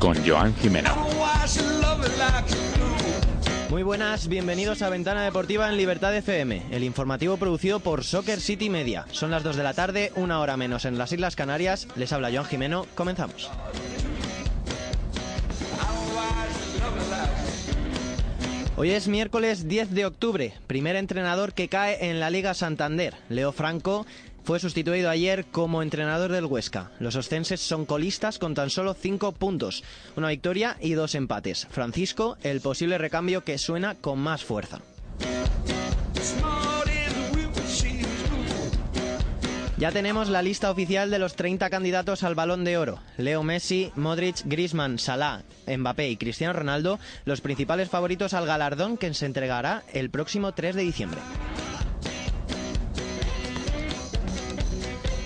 Con Joan Jimeno. Muy buenas, bienvenidos a Ventana Deportiva en Libertad FM, el informativo producido por Soccer City Media. Son las 2 de la tarde, una hora menos en las Islas Canarias. Les habla Joan Jimeno, comenzamos. Hoy es miércoles 10 de octubre, primer entrenador que cae en la Liga Santander. Leo Franco fue sustituido ayer como entrenador del Huesca. Los ostenses son colistas con tan solo 5 puntos, una victoria y dos empates. Francisco, el posible recambio que suena con más fuerza. Ya tenemos la lista oficial de los 30 candidatos al Balón de Oro. Leo Messi, Modric, Griezmann, Salah, Mbappé y Cristiano Ronaldo, los principales favoritos al galardón que se entregará el próximo 3 de diciembre.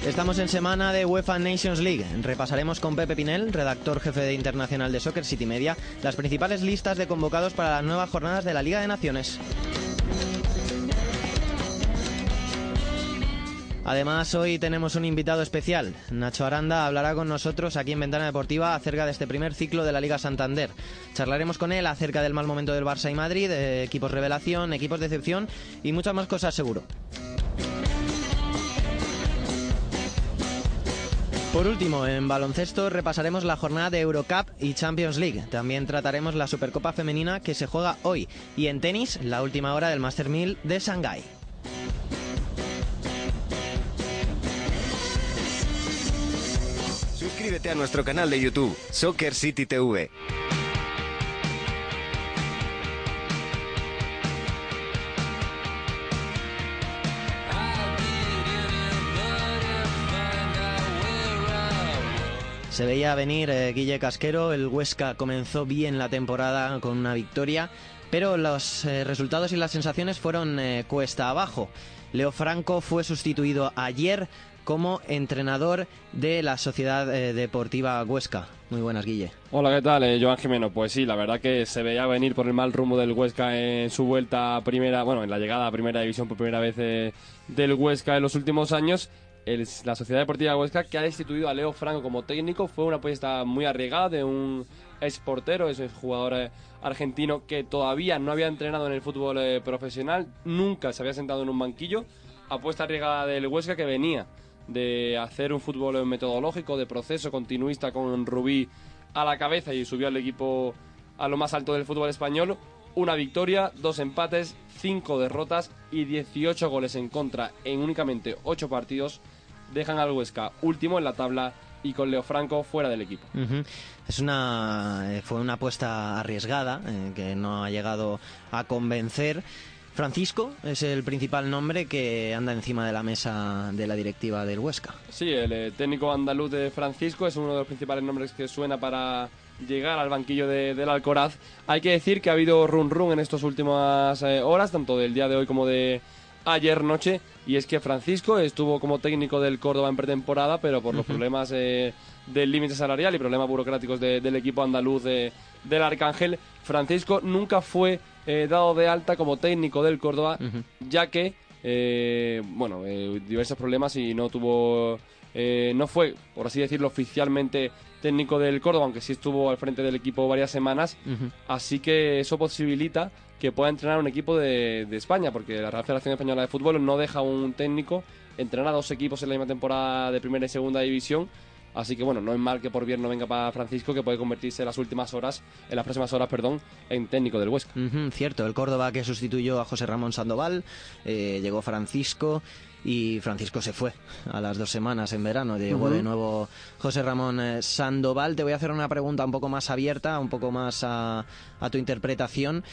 Estamos en semana de UEFA Nations League. Repasaremos con Pepe Pinel, redactor jefe de Internacional de Soccer City Media, las principales listas de convocados para las nuevas jornadas de la Liga de Naciones. Además, hoy tenemos un invitado especial. Nacho Aranda hablará con nosotros aquí en Ventana Deportiva acerca de este primer ciclo de la Liga Santander. Charlaremos con él acerca del mal momento del Barça y Madrid, de equipos revelación, equipos de excepción y muchas más cosas seguro. Por último, en baloncesto repasaremos la jornada de Eurocup y Champions League. También trataremos la Supercopa Femenina que se juega hoy. Y en tenis, la última hora del Master 1000 de Shanghái. Suscríbete a nuestro canal de YouTube, Soccer City TV. Se veía venir eh, Guille Casquero, el Huesca comenzó bien la temporada con una victoria, pero los eh, resultados y las sensaciones fueron eh, cuesta abajo. Leo Franco fue sustituido ayer como entrenador de la Sociedad eh, Deportiva Huesca. Muy buenas, Guille. Hola, ¿qué tal? Eh, Joan Jimeno. Pues sí, la verdad que se veía venir por el mal rumbo del Huesca en su vuelta a primera, bueno, en la llegada a primera división por primera vez eh, del Huesca en los últimos años. El- la Sociedad Deportiva Huesca, que ha destituido a Leo Franco como técnico, fue una apuesta muy arriesgada de un ex portero, ese jugador eh, argentino que todavía no había entrenado en el fútbol eh, profesional, nunca se había sentado en un banquillo. Apuesta arriesgada del Huesca que venía de hacer un fútbol metodológico, de proceso continuista con Rubí a la cabeza y subió al equipo a lo más alto del fútbol español. Una victoria, dos empates, cinco derrotas y 18 goles en contra en únicamente 8 partidos dejan al Huesca último en la tabla y con Leo Franco fuera del equipo. Es una eh, fue una apuesta arriesgada eh, que no ha llegado a convencer. Francisco es el principal nombre que anda encima de la mesa de la directiva del Huesca. Sí, el eh, técnico andaluz de Francisco es uno de los principales nombres que suena para llegar al banquillo de- del Alcoraz. Hay que decir que ha habido run run en estas últimas eh, horas, tanto del día de hoy como de ayer noche, y es que Francisco estuvo como técnico del Córdoba en pretemporada, pero por los problemas eh, del límite salarial y problemas burocráticos de- del equipo andaluz de- del Arcángel, Francisco nunca fue eh, dado de alta como técnico del Córdoba, ya que, eh, bueno, eh, diversos problemas y no tuvo, eh, no fue, por así decirlo, oficialmente técnico del Córdoba, aunque sí estuvo al frente del equipo varias semanas, así que eso posibilita que pueda entrenar un equipo de, de España, porque la Real Federación Española de Fútbol no deja a un técnico entrenar a dos equipos en la misma temporada de primera y segunda división. Así que bueno, no es mal que por bien no venga para Francisco, que puede convertirse en las últimas horas, en las próximas horas, perdón, en técnico del Huesca. Cierto, el Córdoba que sustituyó a José Ramón Sandoval, eh, llegó Francisco y Francisco se fue a las dos semanas en verano. Llegó de nuevo José Ramón eh, Sandoval. Te voy a hacer una pregunta un poco más abierta, un poco más a, a tu interpretación.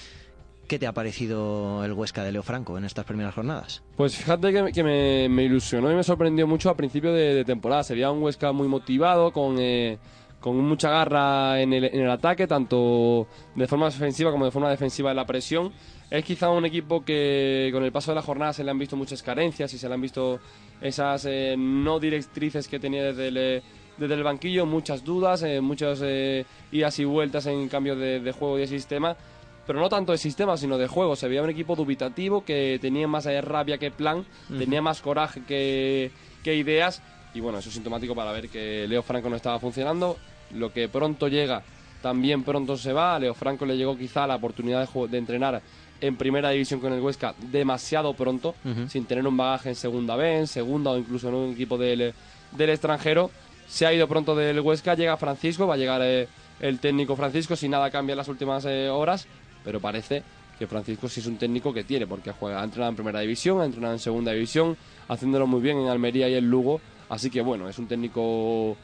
¿Qué te ha parecido el Huesca de Leo Franco en estas primeras jornadas? Pues fíjate que, que me, me ilusionó y me sorprendió mucho a principio de, de temporada. Se veía un Huesca muy motivado, con, eh, con mucha garra en el, en el ataque, tanto de forma ofensiva como de forma defensiva en la presión. Es quizá un equipo que con el paso de la jornada se le han visto muchas carencias y se le han visto esas eh, no directrices que tenía desde el, eh, desde el banquillo, muchas dudas, eh, muchas eh, idas y vueltas en cambio de, de juego y de sistema pero no tanto de sistema, sino de juego. Se veía un equipo dubitativo que tenía más rabia que plan, tenía más coraje que, que ideas y bueno, eso es sintomático para ver que Leo Franco no estaba funcionando. Lo que pronto llega, también pronto se va. A Leo Franco le llegó quizá la oportunidad de, de entrenar en primera división con el Huesca demasiado pronto, sin tener un bagaje en segunda B, en segunda o incluso en un equipo del, del extranjero. Se ha ido pronto del Huesca, llega Francisco, va a llegar eh, el técnico Francisco si nada cambia en las últimas eh, horas, pero parece que Francisco sí es un técnico que tiene, porque juega, ha entrenado en primera división, ha entrenado en segunda división, haciéndolo muy bien en Almería y en Lugo, así que bueno, es un técnico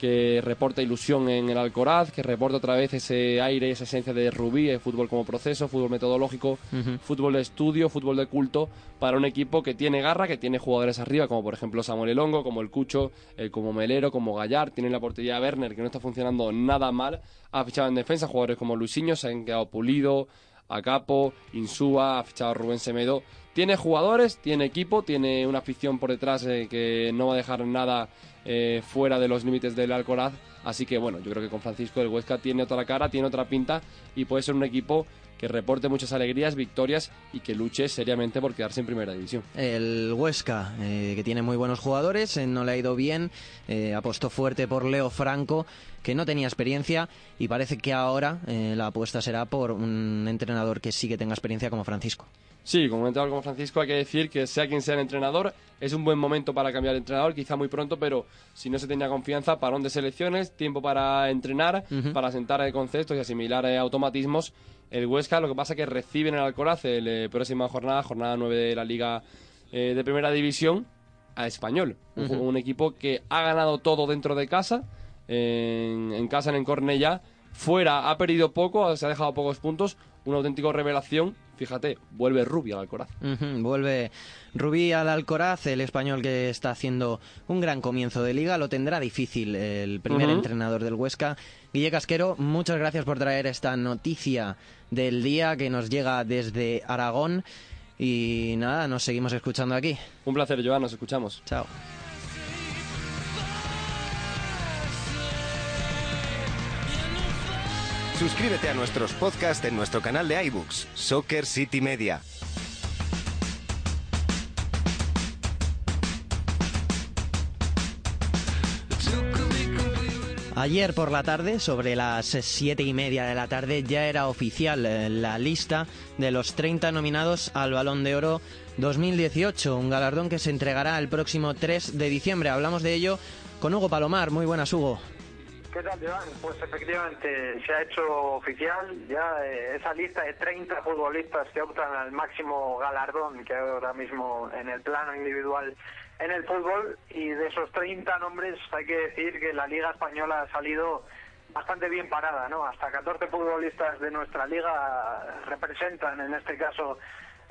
que reporta ilusión en el Alcoraz, que reporta otra vez ese aire y esa esencia de Rubí, el fútbol como proceso, fútbol metodológico, fútbol de estudio, fútbol de culto, para un equipo que tiene garra, que tiene jugadores arriba, como por ejemplo Samuel Elongo, como el Cucho, eh, como Melero, como Gallar, tiene la portería Werner, que no está funcionando nada mal, ha fichado en defensa jugadores como Luisinho, se han quedado Pulido, Acapo, Insúa, ha fichado Rubén Semedo. Tiene jugadores, tiene equipo, tiene una afición por detrás eh, que no va a dejar nada eh, fuera de los límites del Alcoraz. Así que bueno, yo creo que con Francisco el Huesca tiene otra cara, tiene otra pinta y puede ser un equipo que reporte muchas alegrías, victorias y que luche seriamente por quedarse en primera división. El Huesca, eh, que tiene muy buenos jugadores, eh, no le ha ido bien, apostó fuerte por Leo Franco, que no tenía experiencia y parece que ahora la apuesta será por un entrenador que sí que tenga experiencia como Francisco. Sí, como entrenador como Francisco hay que decir que sea quien sea el entrenador, es un buen momento para cambiar de entrenador, quizá muy pronto, pero si no se tenía confianza, parón de selecciones, tiempo para entrenar, para sentar conceptos y asimilar eh, automatismos. El Huesca lo que pasa es que recibe en el Alcoraz la eh, próxima jornada, jornada 9 de la Liga eh, de Primera División, a Español, un, equipo que ha ganado todo dentro de casa, en, en casa en el Cornellá, fuera ha perdido poco, se ha dejado pocos puntos, una auténtica revelación fíjate, vuelve Rubí al Alcoraz. vuelve Rubí al Alcoraz, el español que está haciendo un gran comienzo de liga, lo tendrá difícil el primer entrenador del Huesca. Guille Casquero, muchas gracias por traer esta noticia del día que nos llega desde Aragón. Y nada, nos seguimos escuchando aquí. Un placer, Joan, nos escuchamos. Chao. Suscríbete a nuestros podcasts en nuestro canal de iBooks, Soccer City Media. Ayer por la tarde, sobre las siete y media de la tarde, ya era oficial eh, la lista de los 30 nominados al Balón de Oro 2018, un galardón que se entregará el próximo 3 de diciembre. Hablamos de ello con Hugo Palomar. Muy buenas, Hugo. ¿Qué tal, Joan? Pues efectivamente se ha hecho oficial ya eh, esa lista de 30 futbolistas que optan al máximo galardón que hay ahora mismo en el plano individual en el fútbol y de esos 30 nombres hay que decir que la Liga Española ha salido bastante bien parada, ¿no? Hasta 14 futbolistas de nuestra liga representan en este caso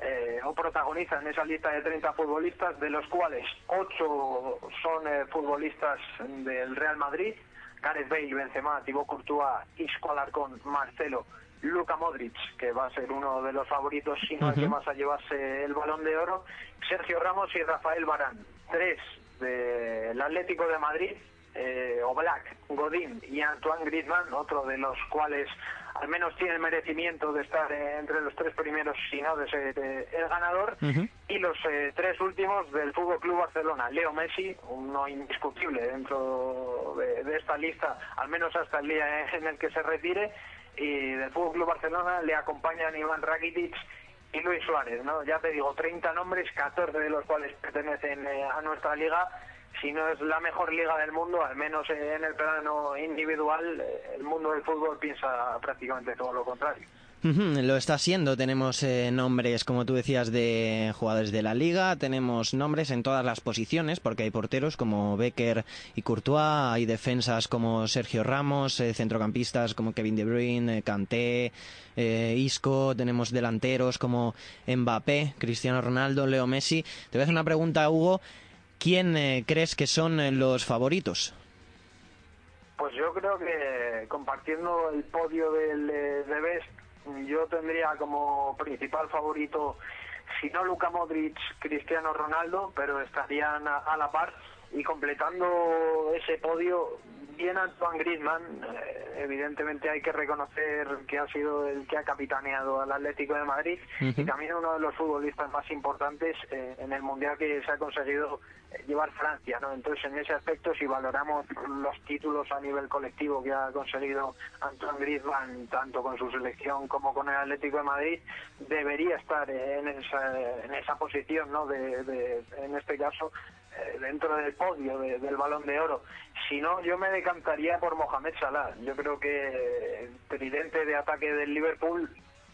eh, o protagonizan esa lista de 30 futbolistas, de los cuales 8 son eh, futbolistas del Real Madrid, Gareth Bale, Benzema, Thibaut Courtois, Isco Alarcón, Marcelo, Luka Modric, que va a ser uno de los favoritos, si no es que más a llevarse el balón de oro, Sergio Ramos y Rafael Barán, tres del Atlético de Madrid, eh, Oblak, Godín y Antoine Griezmann, otro de los cuales al menos tiene el merecimiento de estar eh, entre los tres primeros, si no de ser eh, el ganador. Y los eh, tres últimos del Fútbol Club Barcelona. Leo Messi, uno indiscutible dentro de, esta lista, al menos hasta el día en el que se retire. Y del Fútbol Club Barcelona le acompañan Iván Rakitic y Luis Suárez. ¿no? Ya te digo, 30 nombres, 14 de los cuales pertenecen a nuestra liga si no es la mejor liga del mundo, al menos en el plano individual, eh, el mundo del fútbol piensa prácticamente todo lo contrario. Lo está siendo. Tenemos eh, nombres, como tú decías, de jugadores de la liga. Tenemos nombres en todas las posiciones, porque hay porteros como Becker y Courtois. Hay defensas como Sergio Ramos, eh, centrocampistas como Kevin De Bruyne, Kanté, Isco. Tenemos delanteros como Mbappé, Cristiano Ronaldo, Leo Messi. Te voy a hacer una pregunta, Hugo. ¿Quién eh, crees que son eh, los favoritos? Pues yo creo que compartiendo el podio del eh, de Best, yo tendría como principal favorito, si no Luka Modric, Cristiano Ronaldo, pero estarían a, la par y completando ese podio también Antoine Griezmann, eh, evidentemente hay que reconocer que ha sido el que ha capitaneado al Atlético de Madrid y también uno de los futbolistas más importantes eh, en el Mundial que se ha conseguido eh, llevar Francia, ¿no? Entonces, en ese aspecto, si valoramos los títulos a nivel colectivo que ha conseguido Antoine Griezmann, tanto con su selección como con el Atlético de Madrid, debería estar en esa, en esa posición, ¿no? de, en este caso, dentro del podio del balón de oro. Si no, yo me decantaría por Mohamed Salah. Yo creo que el tridente de ataque del Liverpool,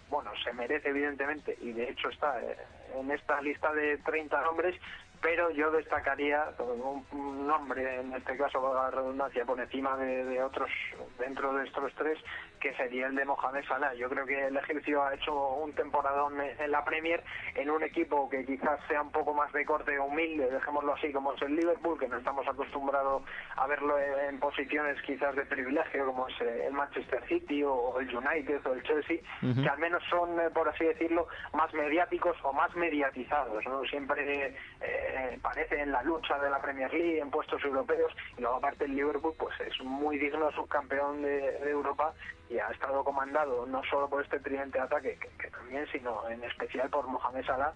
bueno, se merece evidentemente y de hecho está eh, en esta lista de 30 nombres, pero yo destacaría un, nombre, en este caso la redundancia, por encima de, otros dentro de estos tres, que sería el de Mohamed Salah. Yo creo que el egipcio ha hecho un temporadón en la Premier en un equipo que quizás sea un poco más de corte humilde, dejémoslo así, como es el Liverpool, que no estamos acostumbrados a verlo en, posiciones quizás de privilegio, como es el Manchester City o el United o el Chelsea, que al menos son, eh, por así decirlo, más mediáticos o más mediatizados. ¿no? Siempre eh, parece en la lucha de la Premier League, en puestos europeos, y luego aparte el Liverpool pues es muy digno subcampeón de, Europa y ha estado comandado no solo por este tridente de ataque, que, también, sino en especial por Mohamed Salah.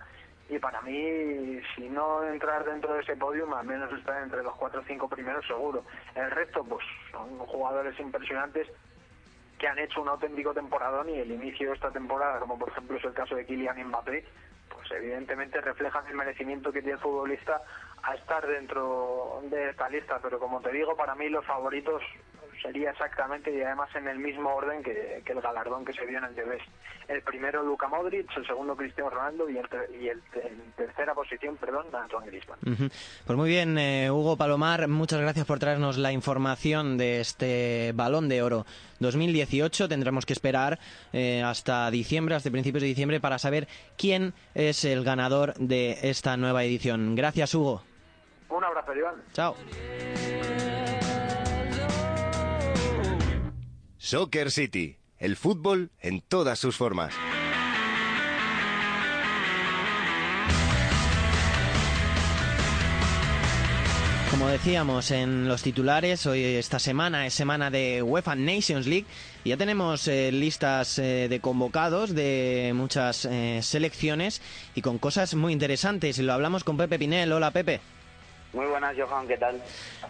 Y para mí, si no entrar dentro de ese podium, al menos estar entre los cuatro o cinco primeros seguro. El resto, pues son jugadores impresionantes que han hecho un auténtico temporadón y el inicio de esta temporada, como por ejemplo es el caso de Kylian Mbappé, evidentemente reflejan el merecimiento que tiene el futbolista a estar dentro de esta lista. Pero como te digo, para mí los favoritos sería exactamente y además en el mismo orden que, el galardón que se vio en el TV. El primero Luca Modric, el segundo Cristiano Ronaldo y, el, y el, en tercera posición, perdón, Antoine Griezmann. Pues muy bien, eh, Hugo Palomar, muchas gracias por traernos la información de este Balón de Oro 2018. Tendremos que esperar eh, hasta diciembre, hasta principios de diciembre, para saber quién es el ganador de esta nueva edición. Gracias, Hugo. Un abrazo, Iván. Chao. Soccer City, el fútbol en todas sus formas. Como decíamos en los titulares, hoy esta semana es semana de UEFA Nations League ya tenemos eh, listas eh, de convocados de muchas eh, selecciones y con cosas muy interesantes. Y lo hablamos con Pepe Pinel. Hola Pepe. Muy buenas, Johan, ¿qué tal?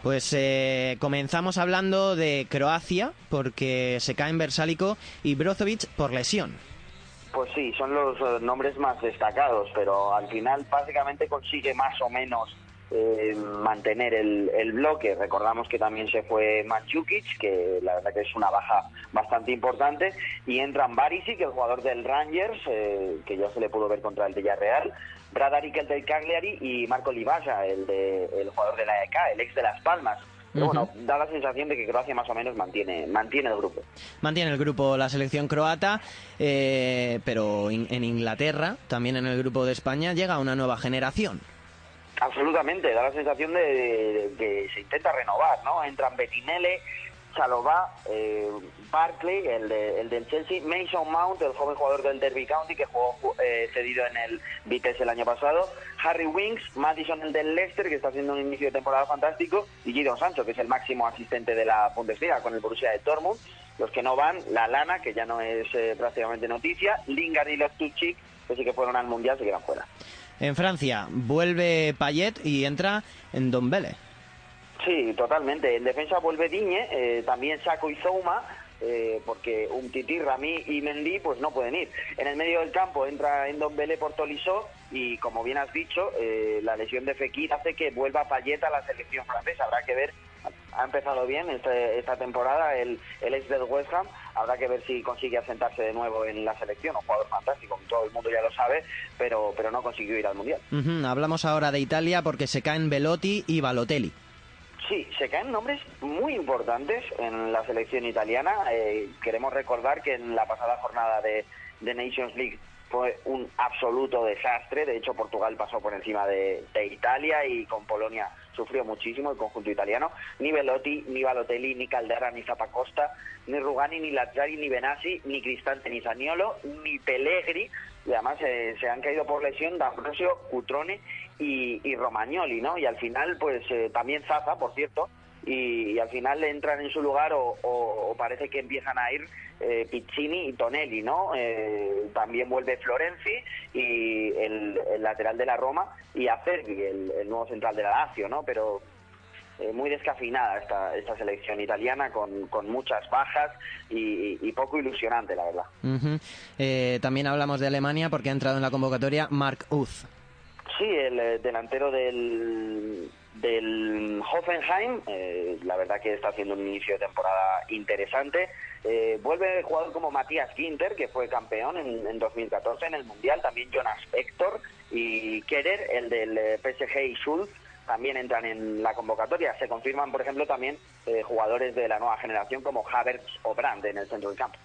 Pues eh, comenzamos hablando de Croacia, porque se caen Versálico y Brozovic por lesión. Pues sí, son los eh, nombres más destacados, pero al final básicamente consigue más o menos eh, mantener el, bloque. Recordamos que también se fue Manchukic, que la verdad que es una baja bastante importante, y entran Barisic, el jugador del Rangers, que ya se le pudo ver contra el Villarreal, Brad Arikel del Cagliari y Marco Livasa, el, de, el jugador de la EK, el ex de Las Palmas. Pero bueno, da la sensación de que Croacia más o menos mantiene, mantiene el grupo. Mantiene el grupo la selección croata, eh, pero en Inglaterra, también en el grupo de España, llega una nueva generación. Absolutamente, da la sensación de, que se intenta renovar, ¿no? Entran Bettinelli, Chalobah, eh, Barkley, el, de, el del Chelsea, Mason Mount, el joven jugador del Derby County que jugó eh, cedido en el Vitesse el año pasado, Harry Winks, Madison, el del Leicester, que está haciendo un inicio de temporada fantástico, y Guido Sancho, que es el máximo asistente de la Bundesliga con el Borussia de Dortmund. Los que no van, La Lana, que ya no es eh, prácticamente noticia, Lingard y los Tuchik, que sí que fueron al Mundial, se quedan fuera. En Francia, vuelve Payet y entra en Dombele. Sí, totalmente. En defensa vuelve Diñe, eh, también Saco y Zouma, eh, porque un Titi, Rami y Mendy pues no pueden ir. En el medio del campo entra Endombele por Tolisso y como bien has dicho, eh, la lesión de Fekir hace que vuelva Payet a la selección francesa. Habrá que ver, ha empezado bien este, esta temporada el, el ex del West Ham, habrá que ver si consigue asentarse de nuevo en la selección, un jugador fantástico, todo el mundo ya lo sabe, pero, pero no consiguió ir al Mundial. Hablamos ahora de Italia porque se caen Velotti y Balotelli. Sí, se caen nombres muy importantes en la selección italiana. Eh, queremos recordar que en la pasada jornada de, Nations League fue un absoluto desastre. De hecho, Portugal pasó por encima de, Italia y con Polonia sufrió muchísimo el conjunto italiano. Ni Velotti, ni Balotelli, ni Caldera, ni Zapacosta, ni Rugani, ni Lazzari, ni Benassi, ni Cristante, ni Zaniolo, ni Pellegri. Y además eh, se han caído por lesión D'Ambrosio, Cutrone y, Romagnoli, ¿no? Y al final, pues eh, también Zaza, por cierto, y, al final entran en su lugar o, o- o parece que empiezan a ir eh, Piccini y Tonelli, ¿no? Eh, también vuelve Florenzi y el, el lateral de la Roma y Acerbi, el, el nuevo central de la Lazio, ¿no? Pero eh, muy descafinada esta, esta selección italiana con, con muchas bajas y, y poco ilusionante, la verdad. Eh, también hablamos de Alemania porque ha entrado en la convocatoria Mark Uth. Sí, el eh, delantero del, del Hoffenheim, eh, la verdad que está haciendo un inicio de temporada interesante. Eh, vuelve el jugador como Matías Ginter, que fue campeón en, en 2014 en el Mundial, también Jonas Hector y Kerer, el del eh, PSG y Schulz, también entran en la convocatoria. Se confirman, por ejemplo, también eh, jugadores de la nueva generación como Havertz o Brandt en el centro del campo.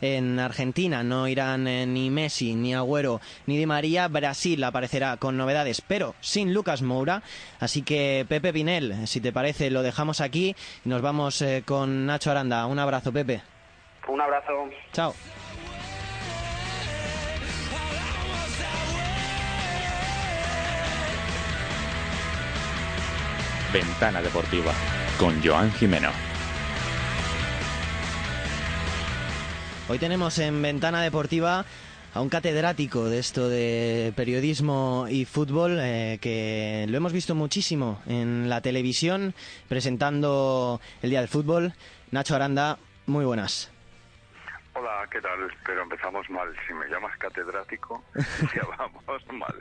En Argentina no irán eh, ni Messi, ni Agüero, ni Di María. Brasil aparecerá con novedades, pero sin Lucas Moura. Así que, Pepe Pinel, si te parece, lo dejamos aquí y nos vamos eh, con Nacho Aranda. Un abrazo, Pepe. Un abrazo. Chao. Ventana Deportiva con Joan Jimeno. Hoy tenemos en Ventana Deportiva a un catedrático de esto de periodismo y fútbol eh, que lo hemos visto muchísimo en la televisión presentando el Día del Fútbol. Nacho Aranda, muy buenas. Hola, ¿qué tal? Pero empezamos mal. Si me llamas catedrático, ya vamos mal.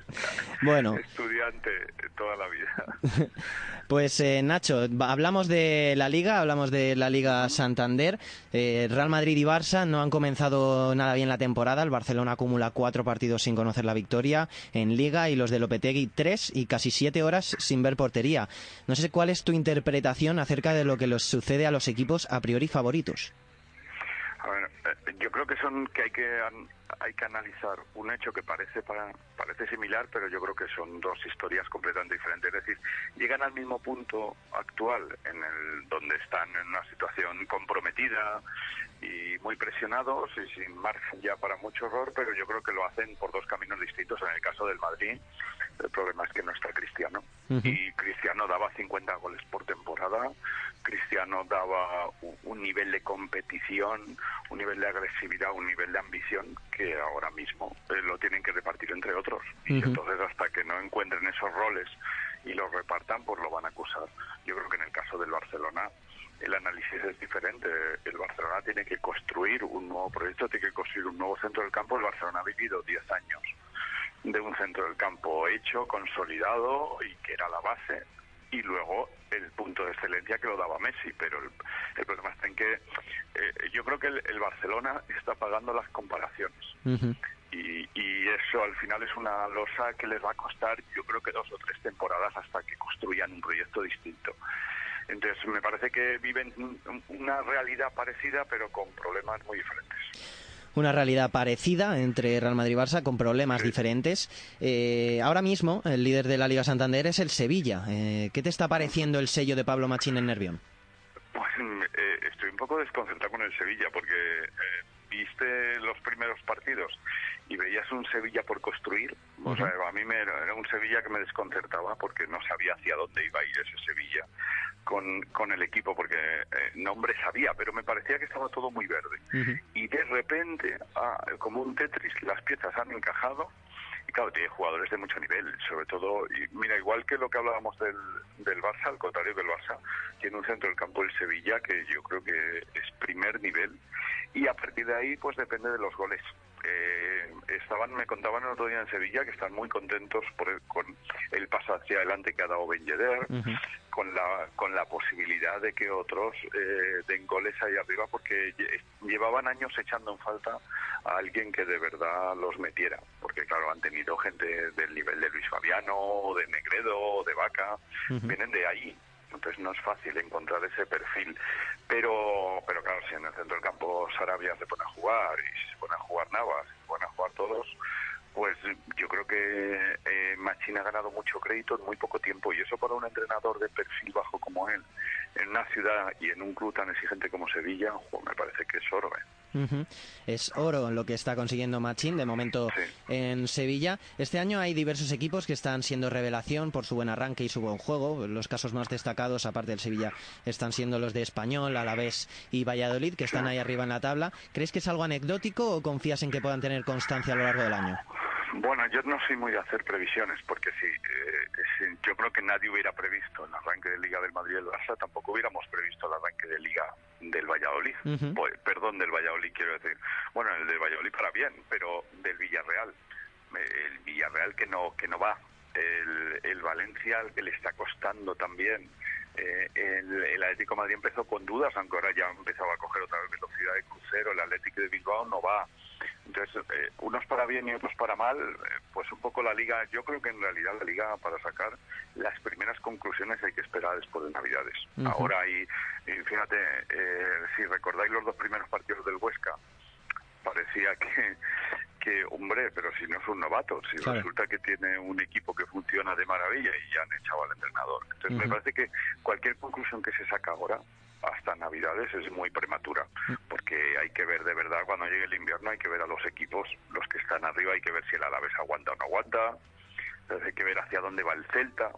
Bueno. Estudiante toda la vida. Pues eh, Nacho, hablamos de la Liga, hablamos de la Liga Santander. Eh, Real Madrid y Barça no han comenzado nada bien la temporada. El Barcelona acumula cuatro partidos sin conocer la victoria en Liga y los de Lopetegui tres y casi siete horas sin ver portería. No sé cuál es tu interpretación acerca de lo que les sucede a los equipos a priori favoritos. A ver, eh, yo creo que son que hay que hay que analizar un hecho que parece para- parece similar, pero yo creo que son dos historias completamente diferentes. Es decir, llegan al mismo punto actual en el donde están en una situación comprometida y muy presionados y sin margen ya para mucho error, pero yo creo que lo hacen por dos caminos distintos. En el caso del Madrid, el problema es que no está Cristiano y Cristiano daba 50 goles por temporada. Cristiano daba un nivel de competición, un nivel de agresividad, un nivel de ambición que ahora mismo eh, lo tienen que repartir entre otros. Y entonces hasta que no encuentren esos roles y los repartan, pues lo van a acusar. Yo creo que en el caso del Barcelona el análisis es diferente. El Barcelona tiene que construir un nuevo proyecto, tiene que construir un nuevo centro del campo. El Barcelona ha vivido 10 años de un centro del campo hecho, consolidado y que era la base y luego el punto de excelencia que lo daba Messi, pero el, el problema está en que eh, yo creo que el, el Barcelona está pagando las comparaciones y, y eso al final es una losa que les va a costar yo creo que dos o tres temporadas hasta que construyan un proyecto distinto. Entonces me parece que viven un- una realidad parecida pero con problemas muy diferentes. Una realidad parecida entre Real Madrid y Barça con problemas diferentes. Eh, ahora mismo el líder de la Liga Santander es el Sevilla. Eh, ¿Qué te está pareciendo el sello de Pablo Machín en Nervión? Pues eh, estoy un poco desconcertado con el Sevilla porque eh, viste los primeros partidos y veías un Sevilla por construir. O sea, a mí me era, era un Sevilla que me desconcertaba porque no sabía hacia dónde iba a ir ese Sevilla con, con el equipo porque eh, nombre sabía, pero me parecía que estaba todo muy verde. Y de repente, ah, como un Tetris, las piezas han encajado y claro, tiene jugadores de mucho nivel, sobre todo, y mira, igual que lo que hablábamos del, del Barça, al contrario del Barça, tiene un centro del campo el Sevilla que yo creo que es primer nivel y a partir de ahí pues depende de los goles. Eh, estaban, me contaban el otro día en Sevilla que están muy contentos por el- con el paso hacia adelante que ha dado Ben Yedder, con la con la posibilidad de que otros eh, den goles ahí arriba porque lle- llevaban años echando en falta a alguien que de verdad los metiera porque claro han tenido gente del nivel de Luis Fabiano de Negredo de Vaca vienen de ahí entonces no es fácil encontrar ese perfil pero pero claro si en el centro del campo Sarabia se pone a jugar y si se pone a jugar Navas se pone a jugar todos pues yo creo que eh, Machín ha ganado mucho crédito en muy poco tiempo y eso para un entrenador de perfil bajo como él, en una ciudad y en un club tan exigente como Sevilla, me parece que es oro. ¿eh? Es oro lo que está consiguiendo Machín de momento en Sevilla. Este año hay diversos equipos que están siendo revelación por su buen arranque y su buen juego. Los casos más destacados, aparte del Sevilla, están siendo los de Español, Alavés y Valladolid, que están ahí arriba en la tabla. ¿Crees que es algo anecdótico o confías en que puedan tener constancia a lo largo del año? Bueno, yo no soy muy de hacer previsiones, porque si, eh, yo creo que nadie hubiera previsto el arranque de Liga del Madrid y el Barça, tampoco hubiéramos previsto el arranque de Liga del Valladolid. Pues, perdón, del Valladolid quiero decir. Bueno, el del Valladolid para bien, pero del Villarreal. El Villarreal que no, que no va. El, el Valencia al que le está costando también. Eh, el, el, Atlético Madrid empezó con dudas, aunque ahora ya empezaba a coger otra vez velocidad de crucero. El Atlético de Bilbao no va. Entonces, eh, unos para bien y otros para mal, eh, pues un poco la liga, yo creo que en realidad la liga para sacar las primeras conclusiones hay que esperar después de Navidades. Ahora hay, fíjate, eh, si recordáis los dos primeros partidos del Huesca, parecía que, que hombre, pero si no es un novato, si resulta que tiene un equipo que funciona de maravilla y ya han echado al entrenador. Entonces me parece que cualquier conclusión que se saca ahora hasta Navidades es muy prematura, porque hay que ver de verdad cuando llegue el invierno, hay que ver a los equipos, los que están arriba, hay que ver si el Alavés aguanta o no aguanta, hay que ver hacia dónde va el Celta,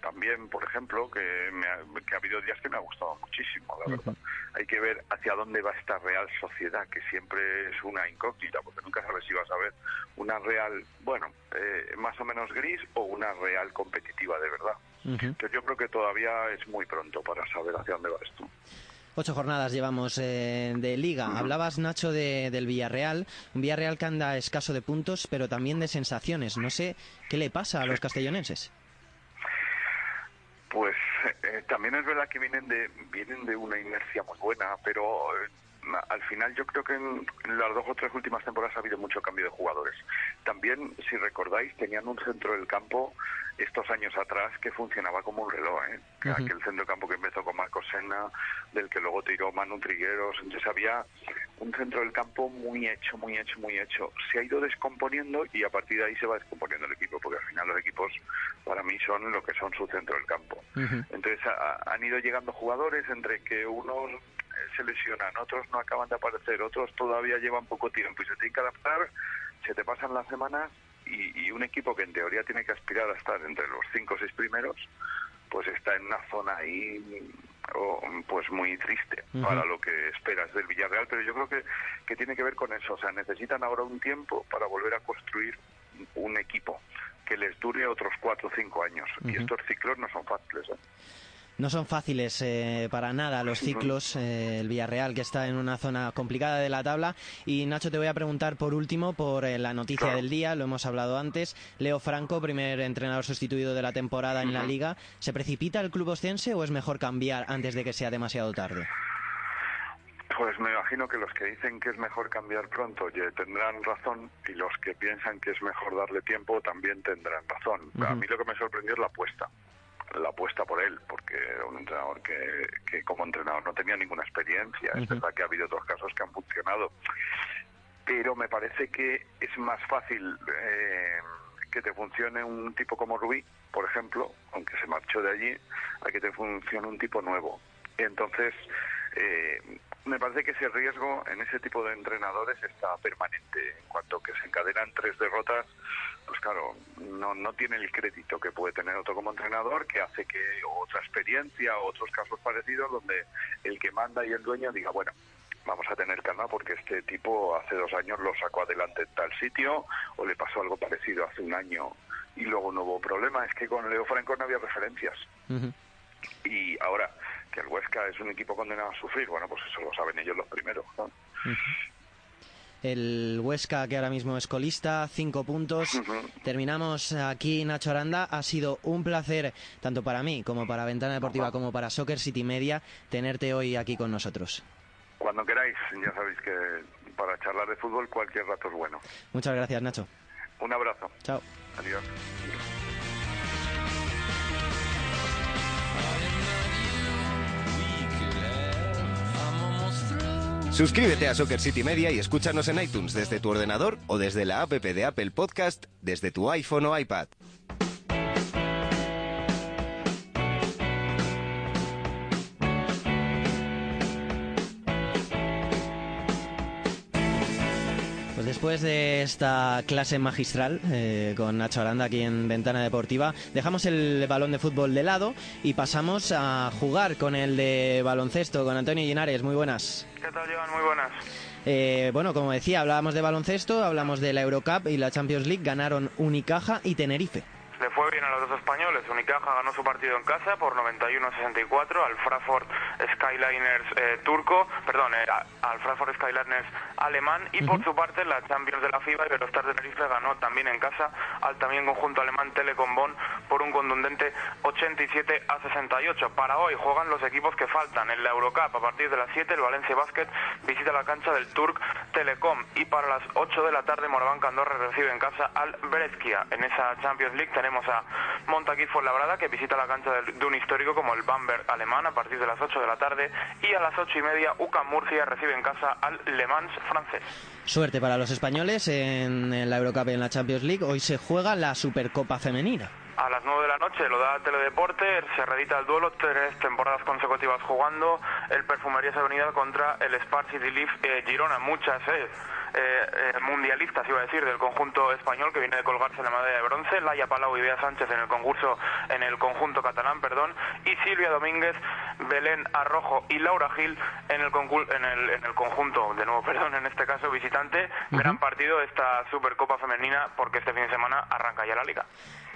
también, por ejemplo, que, me ha, que ha habido días que me ha gustado muchísimo, la verdad. Hay que ver hacia dónde va esta Real Sociedad, que siempre es una incógnita, porque nunca sabes si vas a ver una Real, bueno, eh, más o menos gris o una Real competitiva de verdad. Entonces yo creo que todavía es muy pronto para saber hacia dónde va esto. Ocho jornadas llevamos eh, de liga. Hablabas, Nacho, de, del Villarreal. Un Villarreal que anda escaso de puntos, pero también de sensaciones. No sé qué le pasa a los castellonenses. Pues eh, también es verdad que vienen de, vienen de una inercia muy buena, pero eh, final yo creo que en, las dos o tres últimas temporadas ha habido mucho cambio de jugadores. También, si recordáis, tenían un centro del campo estos años atrás que funcionaba como un reloj, ¿eh? aquel centro del campo que empezó con Marcos Sena, del que luego tiró Manu Trigueros, entonces había un centro del campo muy hecho, muy hecho, muy hecho. Se ha ido descomponiendo y a partir de ahí se va descomponiendo el equipo, porque al final los equipos para mí son lo que son su centro del campo. Entonces han ido llegando jugadores entre que unos se lesionan, otros no acaban de aparecer, otros todavía llevan poco tiempo y se tienen que adaptar, se te pasan las semanas y, un equipo que en teoría tiene que aspirar a estar entre los cinco o seis primeros, pues está en una zona ahí pues muy triste para lo que esperas del Villarreal, pero yo creo que, que tiene que ver con eso, o sea, necesitan ahora un tiempo para volver a construir un equipo que les dure otros cuatro o cinco años. Y estos ciclos no son fáciles. ¿eh? No son fáciles eh, para nada los ciclos, eh, el Villarreal que está en una zona complicada de la tabla. Y Nacho, te voy a preguntar por último por eh, la noticia del día, lo hemos hablado antes. Leo Franco, primer entrenador sustituido de la temporada en la liga. ¿Se precipita el club ostense o es mejor cambiar antes de que sea demasiado tarde? Pues me imagino que los que dicen que es mejor cambiar pronto tendrán razón y los que piensan que es mejor darle tiempo también tendrán razón. A mí lo que me sorprendió es la apuesta la apuesta por él, porque era un entrenador que, que como entrenador no tenía ninguna experiencia. Es verdad que ha habido otros casos que han funcionado, pero me parece que es más fácil eh, que te funcione un tipo como Rubí, por ejemplo, aunque se marchó de allí, a que te funcione un tipo nuevo. Entonces, eh, me parece que ese riesgo en ese tipo de entrenadores está permanente. En cuanto que se encadenan tres derrotas, pues claro, no, no tiene el crédito que puede tener otro como entrenador, que hace que otra experiencia otros casos parecidos donde el que manda y el dueño diga, bueno, vamos a tener calma porque este tipo hace dos años lo sacó adelante en tal sitio o le pasó algo parecido hace un año y luego no hubo problema. Es que con Leo Franco no había referencias. Y ahora, que el Huesca es un equipo condenado a sufrir, bueno, pues eso lo saben ellos los primeros. El Huesca, que ahora mismo es colista, cinco puntos. Terminamos aquí, Nacho Aranda. Ha sido un placer, tanto para mí como para Ventana Deportiva, como para Soccer City Media, tenerte hoy aquí con nosotros. Cuando queráis, ya sabéis que para charlar de fútbol cualquier rato es bueno. Muchas gracias, Nacho. Un abrazo. Chao. Adiós. Suscríbete a Soccer City Media y escúchanos en iTunes desde tu ordenador o desde la app de Apple Podcast desde tu iPhone o iPad. Después de esta clase magistral eh, con Nacho Aranda aquí en Ventana Deportiva, dejamos el balón de fútbol de lado y pasamos a jugar con el de baloncesto, con Antonio Linares. Muy buenas. ¿Qué tal, Joan? Muy buenas. Eh, bueno, como decía, hablábamos de baloncesto, hablamos de la Eurocup y la Champions League, ganaron Unicaja y Tenerife. Le fue bien a los dos españoles. Unicaja ganó su partido en casa por 91-64 al Frankfurt Skyliners eh, turco, perdón, eh, al Frankfurt Skyliners alemán. Y por su parte, la Champions de la FIBA, Iberostar de Tenerife, ganó también en casa al también conjunto alemán Telecom Bonn por un contundente 87 a 68. Para hoy juegan los equipos que faltan en la Eurocup. A partir de las 7, el Valencia Basket visita la cancha del Turk Telecom. Y para las 8 de la tarde, Moraván Candorra recibe en casa al Brescia. En esa Champions League tenemos a Montaquí Fuenlabrada que visita la cancha de, un histórico como el Bamberg alemán a partir de las 8 de la tarde y a las 8 y media UCAM Murcia recibe en casa al Le Mans francés. Suerte para los españoles en la Eurocup y en la Champions League. Hoy se juega la Supercopa Femenina. A las 9 de la noche lo da Teledeporte, se reedita el duelo, tres temporadas consecutivas jugando el Perfumerías Avenida contra el Spar City Leaf eh, Girona, muchas eh, eh, mundialistas, iba a decir, del conjunto español que viene de colgarse la medalla de bronce, Laia Palau y Bea Sánchez en el concurso, en el conjunto catalán, perdón, y Silvia Domínguez, Belén Arrojo y Laura Gil en el, en el, en el conjunto, de nuevo, perdón, en este caso visitante, gran partido esta Supercopa Femenina porque este fin de semana arranca ya la liga.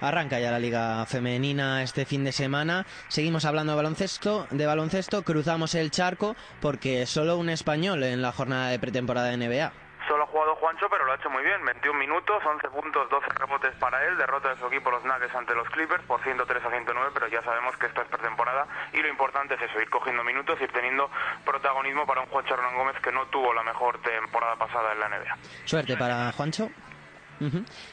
Arranca ya la liga femenina este fin de semana. Seguimos hablando de baloncesto, de baloncesto, cruzamos el charco porque solo un español en la jornada de pretemporada de NBA. Solo ha jugado Juancho, pero lo ha hecho muy bien. 21 minutos, 11 puntos, 12 rebotes para él. Derrota de su equipo los Nuggets ante los Clippers por 103 a 109, pero ya sabemos que esto es pretemporada y lo importante es eso, ir cogiendo minutos, ir teniendo protagonismo para un Juancho Hernán Gómez que no tuvo la mejor temporada pasada en la NBA. Suerte para Juancho.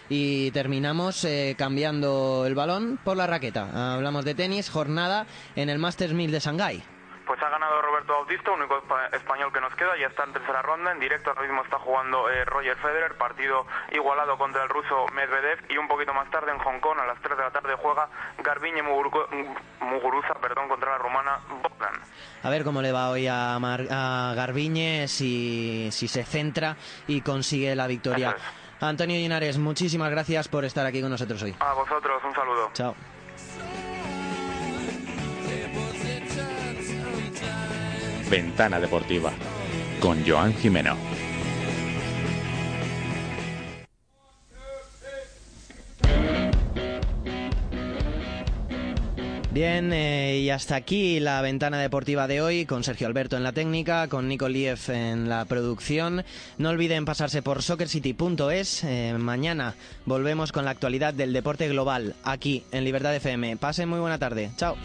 Y terminamos eh, cambiando el balón por la raqueta. Hablamos de tenis, jornada en el Masters 1000 de Shanghái. Pues ha ganado Roberto Bautista, único español que nos queda, ya está en tercera ronda. En directo ahora mismo está jugando eh, Roger Federer, partido igualado contra el ruso Medvedev. Y un poquito más tarde en Hong Kong, a las 3 de la tarde, juega Garbiñe Muguruza perdón, contra la rumana Bogdan. A ver cómo le va hoy a, a Garbiñe, si, si se centra y consigue la victoria. Antonio Linares, muchísimas gracias por estar aquí con nosotros hoy. A vosotros, un saludo. Chao. Ventana Deportiva con Joan Jimeno. Bien, eh, y hasta aquí la ventana deportiva de hoy con Sergio Alberto en la técnica, con Nico en la producción. No olviden pasarse por soccercity.es. Eh, mañana volvemos con la actualidad del deporte global aquí en Libertad FM. Pasen muy buena tarde. Chao.